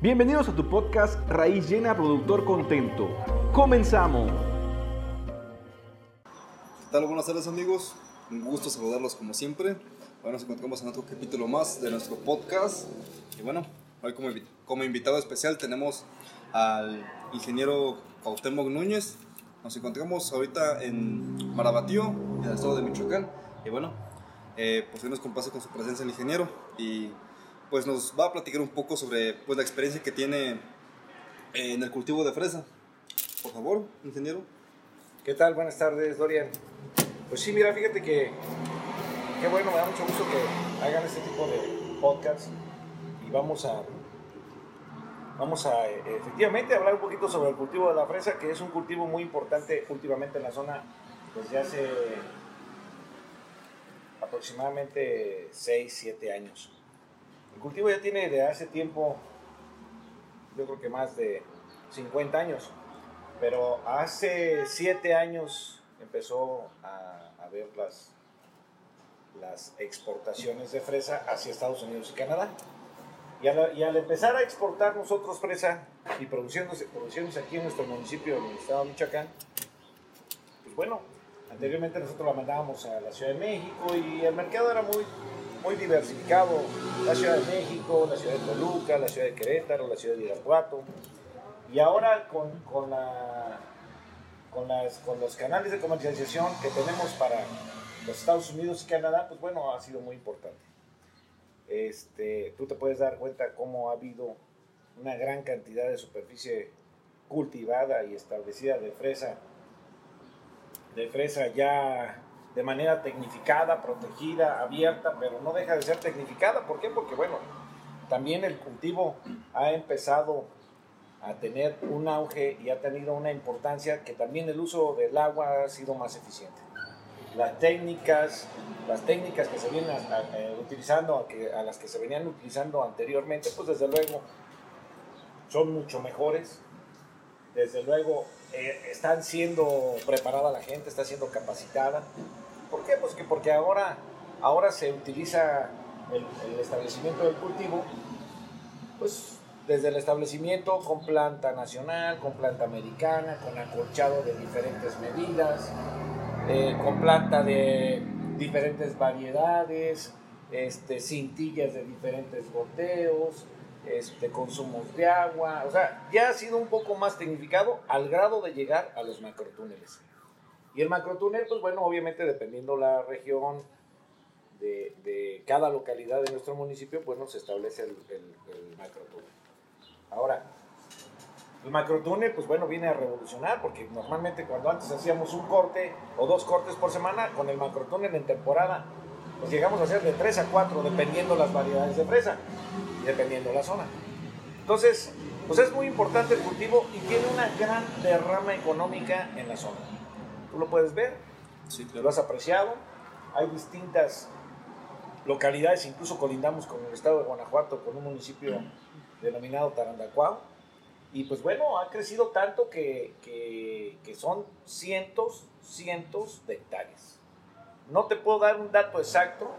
Bienvenidos a tu podcast Raíz Llena Productor Contento. Comenzamos. ¿Qué tal? Buenas tardes amigos. Un gusto saludarlos como siempre. Hoy nos encontramos en otro capítulo más de nuestro podcast. Y bueno, hoy como, como invitado especial tenemos al ingeniero Cuauhtémoc Núñez. Nos encontramos ahorita en Marabatío, en el estado de Michoacán. Y bueno, eh, pues hoy nos con su presencia el ingeniero y pues nos va a platicar un poco sobre pues, la experiencia que tiene en el cultivo de fresa. Por favor, ingeniero. ¿Qué tal? Buenas tardes, Dorian. Pues sí, mira, fíjate que qué bueno, me da mucho gusto que hagan este tipo de podcasts y vamos a vamos a efectivamente hablar un poquito sobre el cultivo de la fresa, que es un cultivo muy importante últimamente en la zona desde hace aproximadamente 6, 7 años. El cultivo ya tiene de hace tiempo, yo creo que más de 50 años, pero hace 7 años empezó a, ver las, exportaciones de fresa hacia Estados Unidos y Canadá. Y al, empezar a exportar nosotros fresa y produciéndose, produciéndose aquí en nuestro municipio, en estado de Michoacán, pues bueno, anteriormente nosotros la mandábamos a la Ciudad de México y el mercado era muy, muy diversificado. La Ciudad de México, la Ciudad de Toluca, la Ciudad de Querétaro, la Ciudad de Irapuato. Y ahora con, con, la, con, las, con los canales de comercialización que tenemos para los Estados Unidos y Canadá, pues bueno, ha sido muy importante este, tú te puedes dar cuenta cómo ha habido una gran cantidad de superficie cultivada y establecida de fresa, de fresa ya de manera tecnificada, protegida, abierta, pero no deja de ser tecnificada. ¿Por qué? Porque bueno, también el cultivo ha empezado a tener un auge y ha tenido una importancia que también el uso del agua ha sido más eficiente las técnicas, las técnicas que se vienen eh, utilizando, a, las que se venían utilizando anteriormente, pues desde luego son mucho mejores. Desde luego eh, están siendo preparada la gente, está siendo capacitada. ¿Por qué? Pues que porque ahora, ahora se utiliza el, establecimiento del cultivo, pues desde el establecimiento con planta nacional, con planta americana, con acolchado de diferentes medidas, eh, con planta de diferentes variedades, este, cintillas de diferentes goteos, este, consumos de agua, o sea, ya ha sido un poco más tecnificado al grado de llegar a los macrotúneles. Y el macrotúnel, pues bueno, obviamente dependiendo la región de, de cada localidad de nuestro municipio, pues se establece el, el, el macrotúnel. Ahora, el macrotúnel, pues bueno, viene a revolucionar, porque normalmente cuando antes hacíamos un corte o dos cortes por semana, con el macrotúnel en temporada, pues llegamos a hacer de tres a cuatro, dependiendo las variedades de fresa dependiendo la zona. Entonces, pues es muy importante el cultivo y tiene una gran derrama económica en la zona. Tú lo puedes ver, si te lo has apreciado. Hay distintas localidades, incluso colindamos con el estado de Guanajuato, con un municipio denominado Tarandacuao y pues bueno, ha crecido tanto que, que, son cientos, cientos de hectáreas. No te puedo dar un dato exacto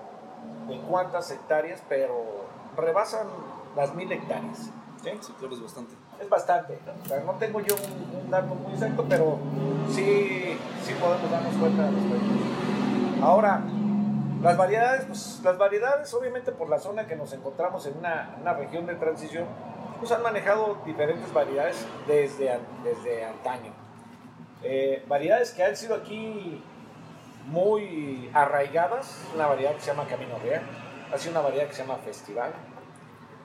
de cuántas hectáreas, pero rebasan las mil hectáreas. ¿sí? sí, claro, es bastante. Es bastante. no tengo yo un, dato muy exacto, pero sí, sí podemos darnos cuenta de Ahora, las variedades, pues las variedades, obviamente por la zona que nos encontramos en una, una región de transición, pues han manejado diferentes variedades desde, desde antaño. Eh, variedades que han sido aquí muy arraigadas, una variedad que se llama Camino Real, ha sido una variedad que se llama Festival.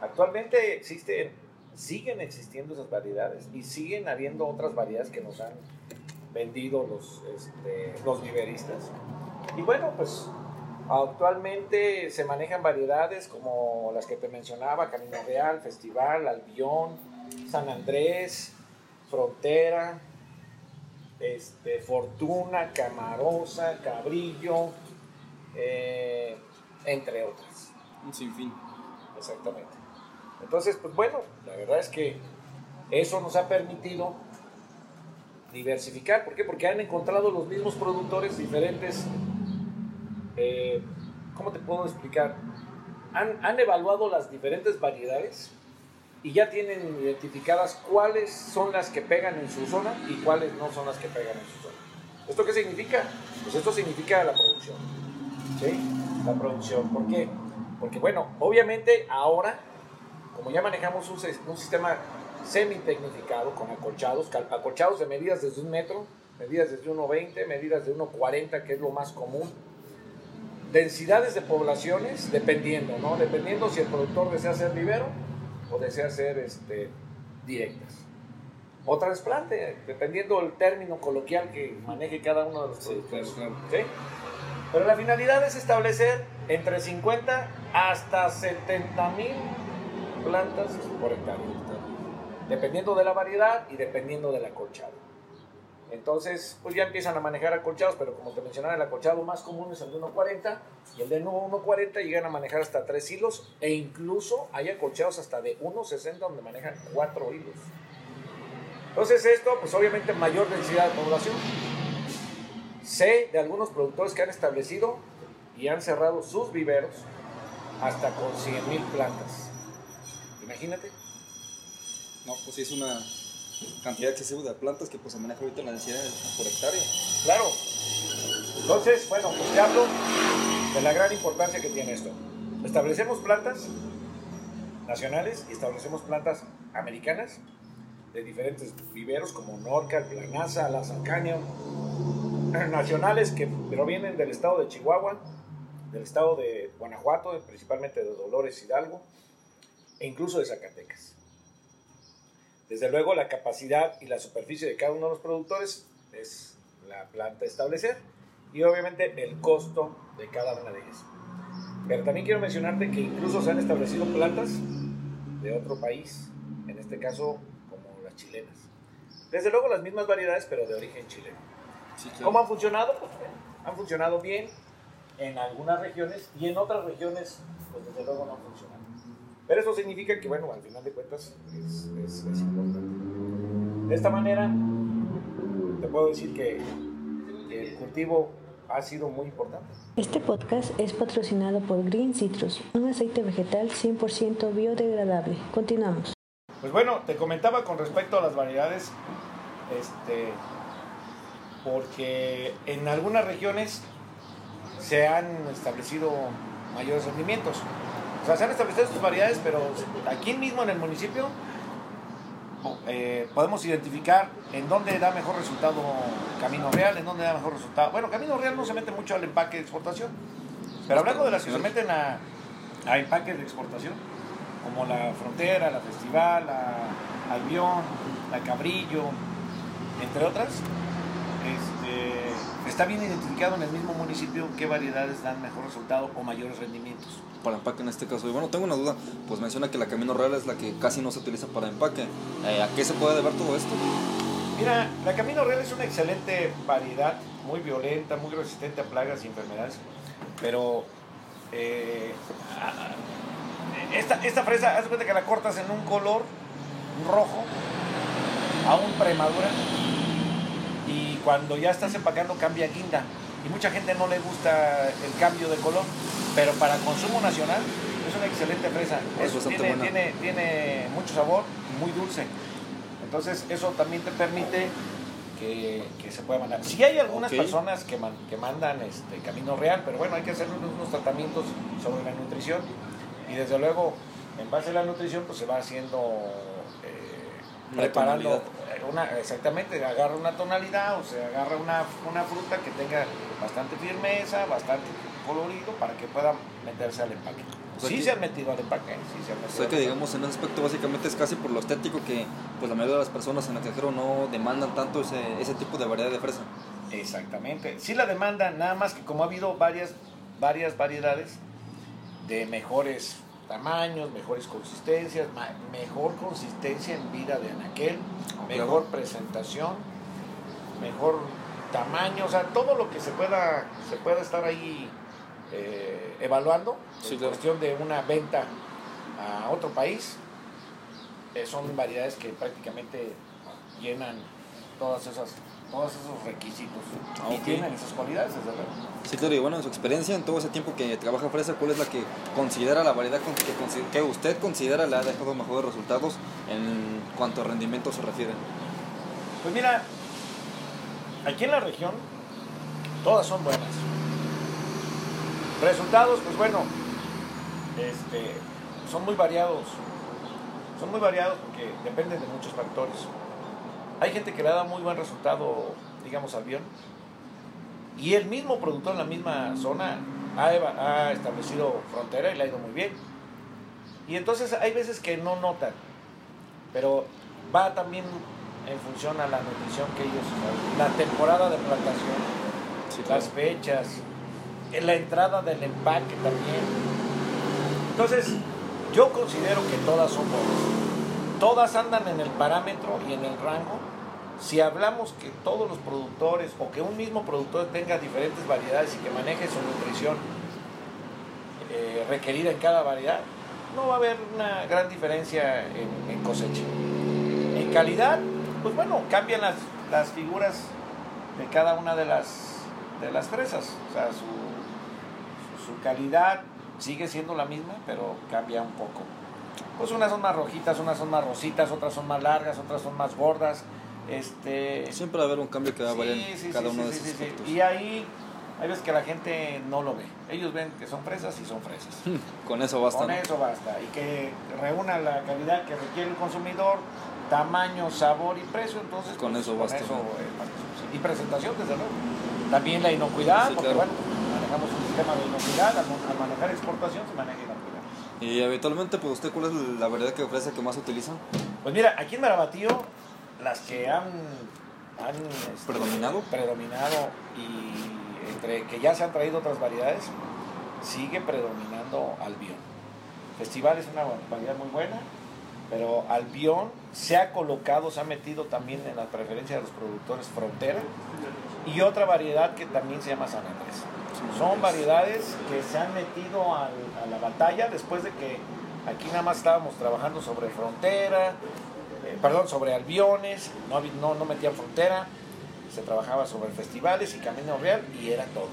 Actualmente existen, siguen existiendo esas variedades y siguen habiendo otras variedades que nos han vendido los, este, los viveristas. Y bueno, pues Actualmente se manejan variedades como las que te mencionaba, Camino Real, Festival, Albión, San Andrés, Frontera, este, Fortuna, Camarosa, Cabrillo, eh, entre otras. Un sinfín. Exactamente. Entonces, pues bueno, la verdad es que eso nos ha permitido diversificar. ¿Por qué? Porque han encontrado los mismos productores diferentes eh, ¿cómo te puedo explicar? Han, han, evaluado las diferentes variedades y ya tienen identificadas cuáles son las que pegan en su zona y cuáles no son las que pegan en su zona. ¿Esto qué significa? Pues esto significa la producción. ¿Sí? La producción. ¿Por qué? Porque bueno, obviamente ahora, como ya manejamos un, un sistema semi-tecnificado con acolchados, acolchados de medidas desde un metro, medidas desde 1,20, medidas de 1,40, que es lo más común. Densidades de poblaciones, dependiendo, ¿no? Dependiendo si el productor desea hacer vivero o desea hacer este, directas. O trasplante, dependiendo del término coloquial que maneje cada uno de los productores. ¿Sí? Pero la finalidad es establecer entre 50 hasta 70 mil plantas por hectárea, dependiendo de la variedad y dependiendo del acolchado. Entonces, pues ya empiezan a manejar acolchados, pero como te mencionaba, el acolchado más común es el de 1.40 y el de 1.40 llegan a manejar hasta 3 hilos e incluso hay acolchados hasta de 1.60 donde manejan 4 hilos. Entonces esto, pues obviamente mayor densidad de población. Sé de algunos productores que han establecido y han cerrado sus viveros hasta con 100.000 plantas. Imagínate. No, pues es una cantidad excesiva de plantas que pues se maneja ahorita la densidad por hectárea. Claro. Entonces, bueno, pues te hablo de la gran importancia que tiene esto. Establecemos plantas nacionales y establecemos plantas americanas de diferentes viveros como Norca, Planaza, La Caño, nacionales que provienen del estado de Chihuahua, del estado de Guanajuato, principalmente de Dolores Hidalgo, e incluso de Zacatecas. Desde luego la capacidad y la superficie de cada uno de los productores es la planta a establecer y obviamente el costo de cada una de ellas. Pero también quiero mencionarte que incluso se han establecido plantas de otro país, en este caso como las chilenas. Desde luego las mismas variedades, pero de origen chileno. ¿Cómo han funcionado? Pues han funcionado bien en algunas regiones y en otras regiones, pues desde luego no han funcionado. Pero eso significa que, bueno, al final de cuentas es, es, es importante. De esta manera, te puedo decir que, que el cultivo ha sido muy importante. Este podcast es patrocinado por Green Citrus, un aceite vegetal 100% biodegradable. Continuamos. Pues bueno, te comentaba con respecto a las variedades, este, porque en algunas regiones se han establecido mayores rendimientos. O sea, se han establecido sus variedades, pero aquí mismo en el municipio eh, podemos identificar en dónde da mejor resultado Camino Real, en dónde da mejor resultado. Bueno, Camino Real no se mete mucho al empaque de exportación, pero hablando de las que se meten a, a empaques de exportación, como la Frontera, la Festival, la Albión, la Cabrillo, entre otras, este, está bien identificado en el mismo municipio qué variedades dan mejor resultado o mayores rendimientos. Para empaque en este caso. Y bueno, tengo una duda, pues menciona que la Camino Real es la que casi no se utiliza para empaque. Eh, ¿A qué se puede deber todo esto? Mira, la Camino Real es una excelente variedad, muy violenta, muy resistente a plagas y enfermedades, pero eh, esta, esta fresa, haz cuenta que la cortas en un color rojo, aún premadura, y cuando ya estás empacando cambia guinda. Y mucha gente no le gusta el cambio de color, pero para consumo nacional es una excelente fresa. Eso tiene, tiene, tiene, mucho sabor, muy dulce. Entonces eso también te permite que, que se pueda mandar. Si hay algunas personas que, que mandan este camino real, pero bueno, hay que hacer unos, unos tratamientos sobre la nutrición y desde luego en base a la nutrición pues se va haciendo eh, preparando una, exactamente, agarra una tonalidad, o sea, agarra una, una fruta que tenga bastante firmeza, bastante colorido para que pueda meterse al empaque. sí se han metido al empaque, sí se han metido. O sea que digamos en ese aspecto básicamente es casi por lo estético que pues la mayoría de las personas en el extranjero no demandan tanto ese, ese tipo de variedad de fresa. Exactamente, sí la demandan, nada más que como ha habido varias, varias variedades de mejores tamaños, mejores consistencias, mejor consistencia en vida de anaquel, mejor presentación, mejor tamaño, o sea, todo lo que se pueda, se pueda estar ahí eh, evaluando en cuestión de una venta a otro país, eh, son variedades que prácticamente llenan todas esas todos esos requisitos. Ah, y tienen esas cualidades, desde luego. Sí, claro, y bueno, en su experiencia, en todo ese tiempo que trabaja fresa, ¿cuál es la que considera la variedad que, que usted considera le ha dejado mejores resultados en cuanto a rendimiento se refiere? Pues mira, aquí en la región todas son buenas. Resultados, pues bueno, este, son muy variados. Son muy variados porque dependen de muchos factores. Hay gente que le da muy buen resultado, digamos, al avión. Y el mismo productor en la misma zona ha, establecido frontera y le ha ido muy bien. Y entonces hay veces que no notan, pero va también en función a la nutrición que ellos, la temporada de plantación, Sí, las fechas, la entrada del empaque también. Entonces, yo considero que todas son buenas. Todas andan en el parámetro y en el rango. Si hablamos que todos los productores o que un mismo productor tenga diferentes variedades y que maneje su nutrición eh, requerida en cada variedad, no va a haber una gran diferencia en, en cosecha. En calidad, pues bueno, cambian las, las figuras de cada una de las, de las fresas. O sea, su, su calidad sigue siendo la misma, pero cambia un poco. Pues unas son más rojitas, unas son más rositas, otras son más largas, otras son más gordas. Este, Siempre va a haber un cambio que va a variar Sí, cada sí, uno de esos aspectos. Y ahí hay veces que la gente no lo ve. Ellos ven que son fresas y son fresas. Con eso basta. Con ¿no? eso basta. Y que reúna la calidad que requiere el consumidor, tamaño, sabor y precio. Entonces, Con eso basta. suficiente. Y presentación, desde luego. También la inocuidad, porque claro. bueno, manejamos un sistema de inocuidad. Al, al manejar exportación se maneja inocuidad. Y habitualmente, pues usted, ¿cuál es la variedad que ofrece que más utiliza? Pues mira, aquí en Marabatío, las que han, han este, ¿Predominado? predominado y entre que ya se han traído otras variedades, sigue predominando Albión. Festival es una variedad muy buena, pero Albión se ha colocado, se ha metido también en la preferencia de los productores Frontera y otra variedad que también se llama San Andrés. Son variedades que se han metido a la batalla después de que aquí nada más estábamos trabajando sobre frontera, perdón, sobre albiones, no, no, no metían frontera, se trabajaba sobre festivales y Camino Real y era todo.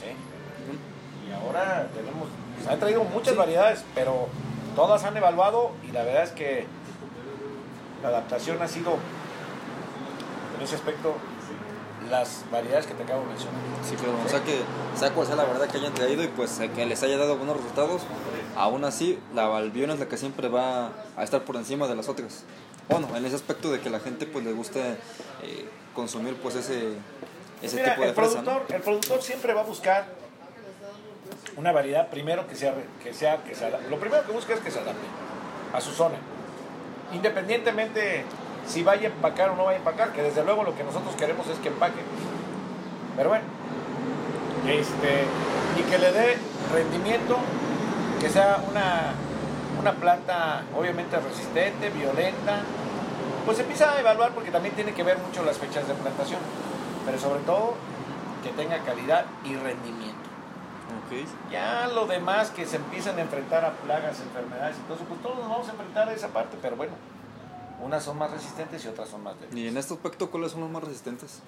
¿sí? Y ahora tenemos, se han traído muchas variedades, pero todas han evaluado y la verdad es que la adaptación ha sido, en ese aspecto, las variedades que te acabo de mencionar. Sí, claro. O sea que, sea cual sea la verdad que hayan traído y pues eh, que les haya dado buenos resultados, aún así, la Albión es la que siempre va a estar por encima de las otras. Bueno, en ese aspecto de que la gente pues le gusta eh, consumir pues ese, ese Mira, tipo de el fresa, ¿no? productor, el productor siempre va a buscar una variedad primero que sea que sea que se adapte. Lo primero que busca es que se adapte a su zona. Independientemente si vaya a empacar o no vaya a empacar, que desde luego lo que nosotros queremos es que empaque. Pero bueno, este, y que le dé rendimiento, que sea una, una planta obviamente resistente, violenta. Pues empieza a evaluar porque también tiene que ver mucho las fechas de plantación, pero sobre todo que tenga calidad y rendimiento. Ok. Ya lo demás que se empiezan a enfrentar a plagas, enfermedades eso, pues todos nos vamos a enfrentar a esa parte, pero bueno, unas son más resistentes y otras son más débiles. Y en este aspecto, ¿cuáles son los más resistentes?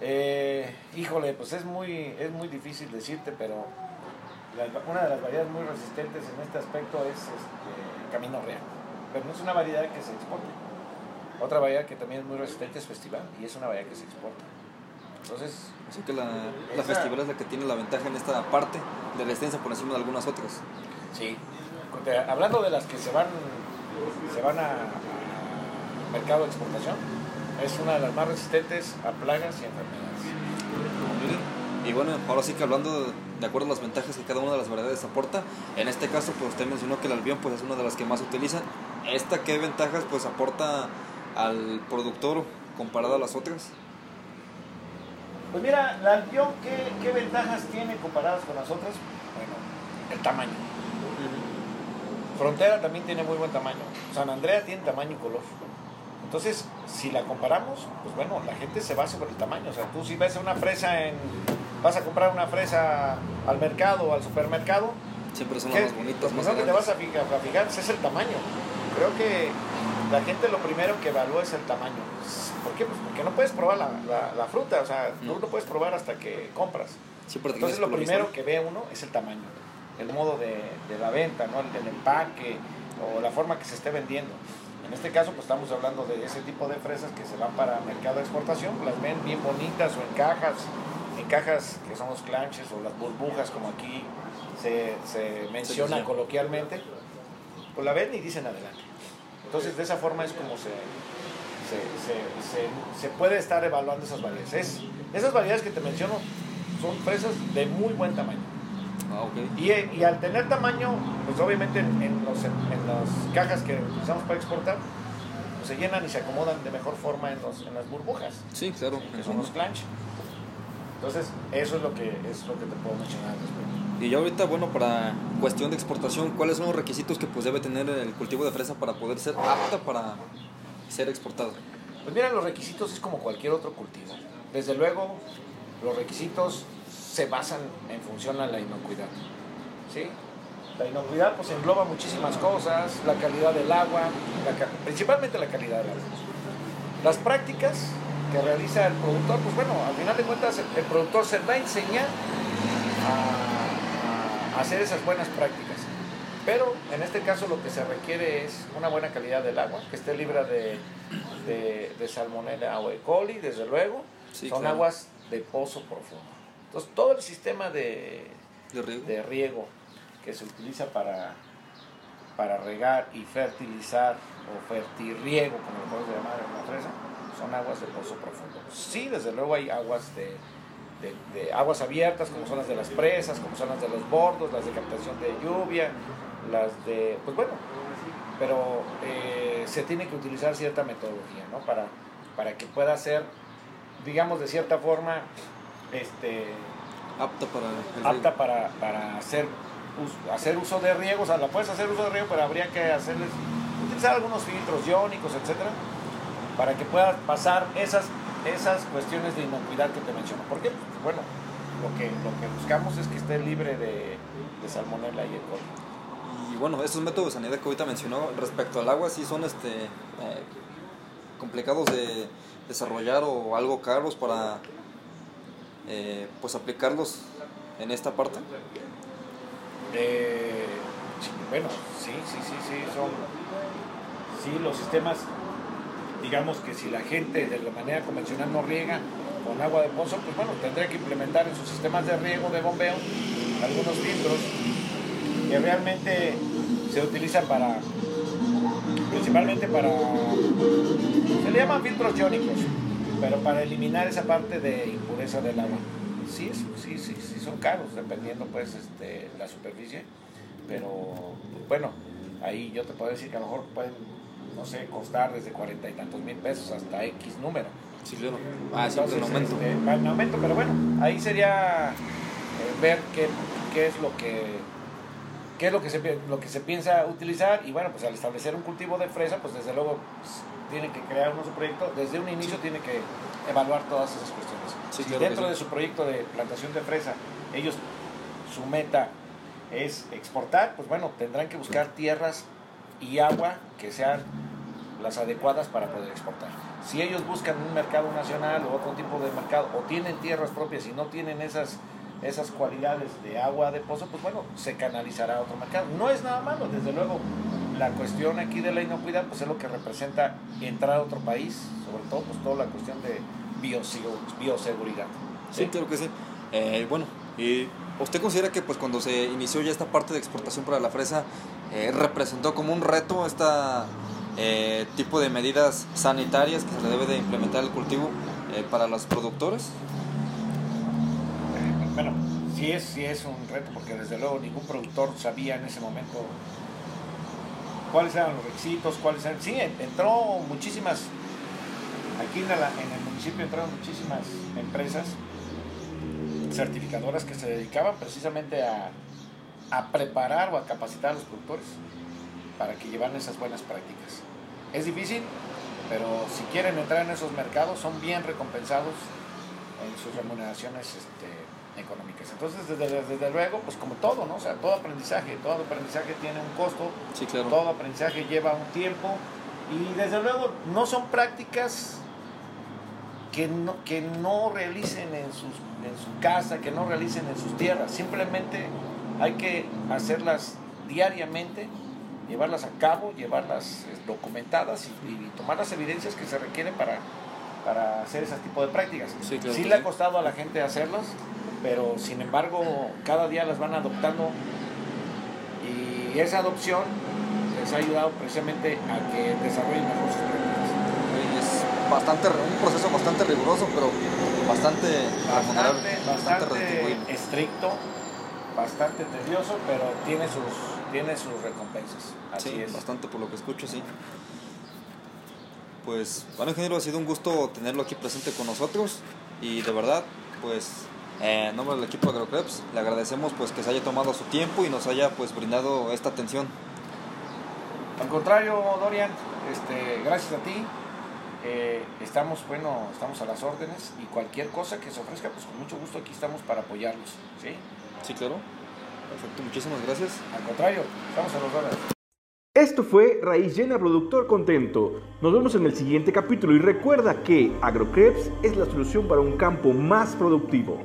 Eh, híjole, pues es muy, es muy difícil decirte, pero una de las variedades muy resistentes en este aspecto es este, Camino Real. Pero no es una variedad que se exporte. Otra variedad que también es muy resistente es Festival y es una variedad que se exporta. Entonces, Así que la, festival es la que tiene la ventaja en esta parte de resistencia por encima de algunas otras. sí. Te- Hablando de las que se van, se van a, a mercado de exportación, es una de las más resistentes a plagas y enfermedades. Y bueno, ahora sí que hablando de, de acuerdo a las ventajas que cada una de las variedades aporta, en este caso pues usted mencionó que el albión pues es una de las que más se utilizan. ¿Esta qué ventajas pues aporta al productor comparado a las otras? Pues mira, la Albión, ¿qué, ¿qué ventajas tiene comparadas con las otras? Bueno, el tamaño. Frontera también tiene muy buen tamaño. San Andrea tiene tamaño y color. Entonces, si la comparamos, pues bueno, la gente se va sobre el tamaño. O sea, tú si ves una fresa en... Vas a comprar una fresa al mercado o al supermercado, Siempre son las más bonitas, Lo más primero que te grandes. vas a fijar, a fijar es el tamaño. Creo que la gente lo primero que evalúa es el tamaño. ¿Por qué? Pues porque no puedes probar la, la- la fruta, o sea, No. tú no puedes probar hasta que compras. Sí, Entonces lo primero que ve uno es el tamaño, el modo de, de la venta, ¿no? el, el empaque o la forma que se esté vendiendo. En este caso, pues estamos hablando de ese tipo de fresas que se van para mercado de exportación, las ven bien bonitas o en cajas, en cajas que son los clanches o las burbujas, como aquí se, se menciona Sí, sí, sí. coloquialmente, pues la ven y dicen adelante. Entonces, de esa forma es como se, se, se- se- se puede estar evaluando esas variedades. Es- esas variedades que te menciono son fresas de muy buen tamaño. Ah. Y, y al tener tamaño, pues obviamente en, en los, en las cajas que utilizamos para exportar, pues se llenan y se acomodan de mejor forma en, los, en las burbujas, Sí, claro. que son los clanch. Entonces, eso es lo que, es lo que te puedo mencionar respecto. Y ya ahorita, bueno, para cuestión de exportación, ¿cuáles son los requisitos que pues debe tener el cultivo de fresa para poder ser apta para ser exportado? Pues mira, los requisitos es como cualquier otro cultivo. Desde luego, los requisitos se basan en función a la inocuidad. ¿sí? La inocuidad pues engloba muchísimas cosas, la calidad del agua, la principalmente la calidad del agua. Las prácticas que realiza el productor, pues bueno, al final de cuentas el, el productor se va a enseñar a, a hacer esas buenas prácticas. Pero en este caso lo que se requiere es una buena calidad del agua, que esté libre de, de, de salmonella o E. coli, desde luego. Sí, Son claro. aguas de pozo profundo. Entonces todo el sistema de, ¿De riego? de riego que se utiliza para, para regar y fertilizar o fertirriego, como lo podemos llamar en la fresa, son aguas de pozo profundo. Sí, desde luego hay aguas de, de- de aguas abiertas, como son las de las presas, como son las de los bordos, las de captación de lluvia, las de, pues bueno, pero eh, se tiene que utilizar cierta metodología, ¿no? Para, para que pueda ser, digamos, de cierta forma, este, Apta para el apta para, para hacer, hacer uso de riego, o sea, la puedes hacer uso de riego, pero habría que hacerles, utilizar algunos filtros iónicos, etcétera, para que pueda pasar esas, esas cuestiones de inocuidad que te menciono. ¿Por qué? Bueno, lo que, lo que buscamos es que esté libre de, de salmonella y E. coli. Y bueno, estos métodos de sanidad que ahorita mencionó respecto al agua sí son este eh, complicados de desarrollar o algo caros para eh, pues aplicarlos en esta parte. Eh, bueno, sí, sí, sí, sí, son. Sí, los sistemas, digamos que si la gente de la manera convencional no riega con agua de pozo, pues bueno, tendría que implementar en sus sistemas de riego, de bombeo, algunos filtros que realmente se utilizan para, principalmente para, se le llaman filtros iónicos, pero para eliminar esa parte de impureza del agua. Sí, es- sí, sí, sí, son caros, dependiendo pues este, la superficie, pero bueno, ahí yo te puedo decir que a lo mejor pueden, no sé, costar desde cuarenta y tantos mil pesos hasta X número. Sí, claro. Ah, siempre en aumento. este, en aumento, pero bueno, ahí sería eh, ver qué, qué es lo que qué es lo que se lo que se piensa utilizar y bueno, pues al establecer un cultivo de fresa, pues desde luego pues, tiene que crear uno su proyecto, desde un inicio tiene que evaluar todas esas cuestiones. Sí, si claro dentro sí. de su proyecto de plantación de fresa, ellos su meta es exportar, pues bueno, tendrán que buscar tierras y agua que sean las adecuadas para poder exportar. Si ellos buscan un mercado nacional o otro tipo de mercado, o tienen tierras propias y no tienen esas, esas cualidades de agua de pozo, pues bueno, se canalizará a otro mercado. No es nada malo, desde luego, la cuestión aquí de la inocuidad, pues es lo que representa entrar a otro país, sobre todo pues toda la cuestión de biosegu- bioseguridad. Sí, claro que sí. Eh, bueno, y ¿usted considera que pues cuando se inició ya esta parte de exportación para la fresa eh, representó como un reto esta eh, tipo de medidas sanitarias que se le debe de implementar al cultivo para los productores? Sí es, sí es un reto, porque desde luego ningún productor sabía en ese momento cuáles eran los requisitos, cuáles eran... Sí, en- entró muchísimas, aquí en, el municipio entraron muchísimas empresas certificadoras que se dedicaban precisamente a, a preparar o a capacitar a los productores para que llevaran esas buenas prácticas. Es difícil, pero si quieren entrar en esos mercados son bien recompensados en sus remuneraciones este, económicas. Entonces, desde, desde luego, pues como todo, ¿no? O sea, todo aprendizaje, todo aprendizaje tiene un costo, Sí, claro. todo aprendizaje lleva un tiempo Y desde luego no son prácticas que no, que no realicen en, sus, en su casa, que no realicen en sus tierras. Simplemente hay que hacerlas diariamente, llevarlas a cabo, llevarlas eh, documentadas y, y tomar las evidencias que se requieren para, para hacer ese tipo de prácticas. Sí, claro que le ha sí. costado a la gente hacerlas, pero sin embargo cada día las van adoptando y esa adopción les ha ayudado precisamente a que desarrollen mejor sus prácticas. Es bastante, un proceso bastante riguroso, pero bastante Bastante, bastante estricto, bastante tedioso, pero tiene sus, tiene sus recompensas. Así Sí, es. bastante por lo que escucho, sí. Pues, bueno, ingeniero, ha sido un gusto tenerlo aquí presente con nosotros y de verdad, pues, eh, en nombre del equipo de AgroCreps, le agradecemos pues que se haya tomado su tiempo y nos haya pues brindado esta atención. Al contrario, Dorian, este, gracias a ti. eh, estamos, bueno, estamos a las órdenes y cualquier cosa que se ofrezca, pues con mucho gusto aquí estamos para apoyarlos. ¿sí? Sí, claro. Perfecto, muchísimas gracias. Al contrario, estamos a las órdenes. Esto fue Raíz Llena Productor Contento. Nos vemos en el siguiente capítulo y recuerda que AgroCreps es la solución para un campo más productivo.